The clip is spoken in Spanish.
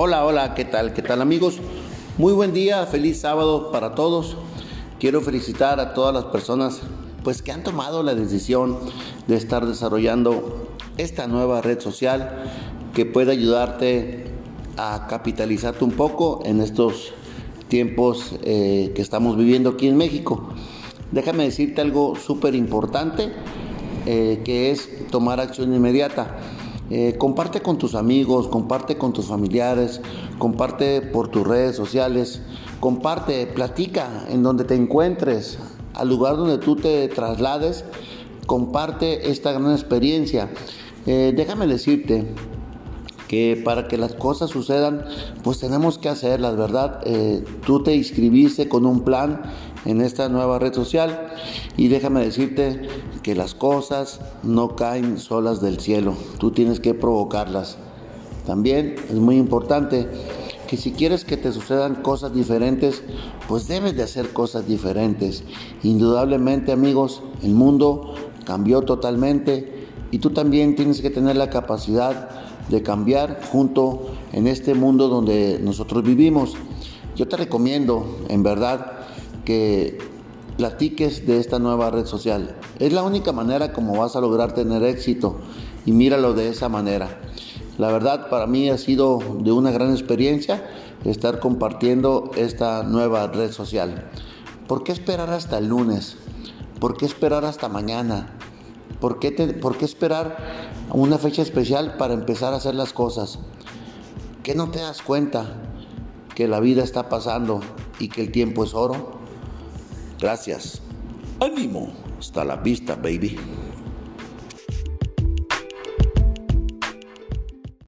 Hola, hola, ¿qué tal? ¿Qué tal amigos? Muy buen día, feliz sábado para todos. Quiero felicitar a todas las personas pues que han tomado la decisión de estar desarrollando esta nueva red social que puede ayudarte a capitalizarte un poco en estos tiempos eh, que estamos viviendo aquí en México. Déjame decirte algo súper importante eh, que es tomar acción inmediata. Eh, comparte con tus amigos, comparte con tus familiares, comparte por tus redes sociales, comparte, platica en donde te encuentres, al lugar donde tú te traslades, comparte esta gran experiencia. Eh, déjame decirte que para que las cosas sucedan, pues tenemos que hacerlas, ¿verdad? Eh, tú te inscribiste con un plan en esta nueva red social y déjame decirte que las cosas no caen solas del cielo, tú tienes que provocarlas. También es muy importante que si quieres que te sucedan cosas diferentes, pues debes de hacer cosas diferentes. Indudablemente amigos, el mundo cambió totalmente y tú también tienes que tener la capacidad de cambiar junto en este mundo donde nosotros vivimos. Yo te recomiendo, en verdad, que platiques de esta nueva red social. Es la única manera como vas a lograr tener éxito y míralo de esa manera. La verdad para mí ha sido de una gran experiencia estar compartiendo esta nueva red social. ¿Por qué esperar hasta el lunes? ¿Por qué esperar hasta mañana? ¿Por qué, ¿Por qué esperar una fecha especial para empezar a hacer las cosas? ¿Qué no te das cuenta que la vida está pasando y que el tiempo es oro? Gracias. Ánimo. Hasta la vista, baby.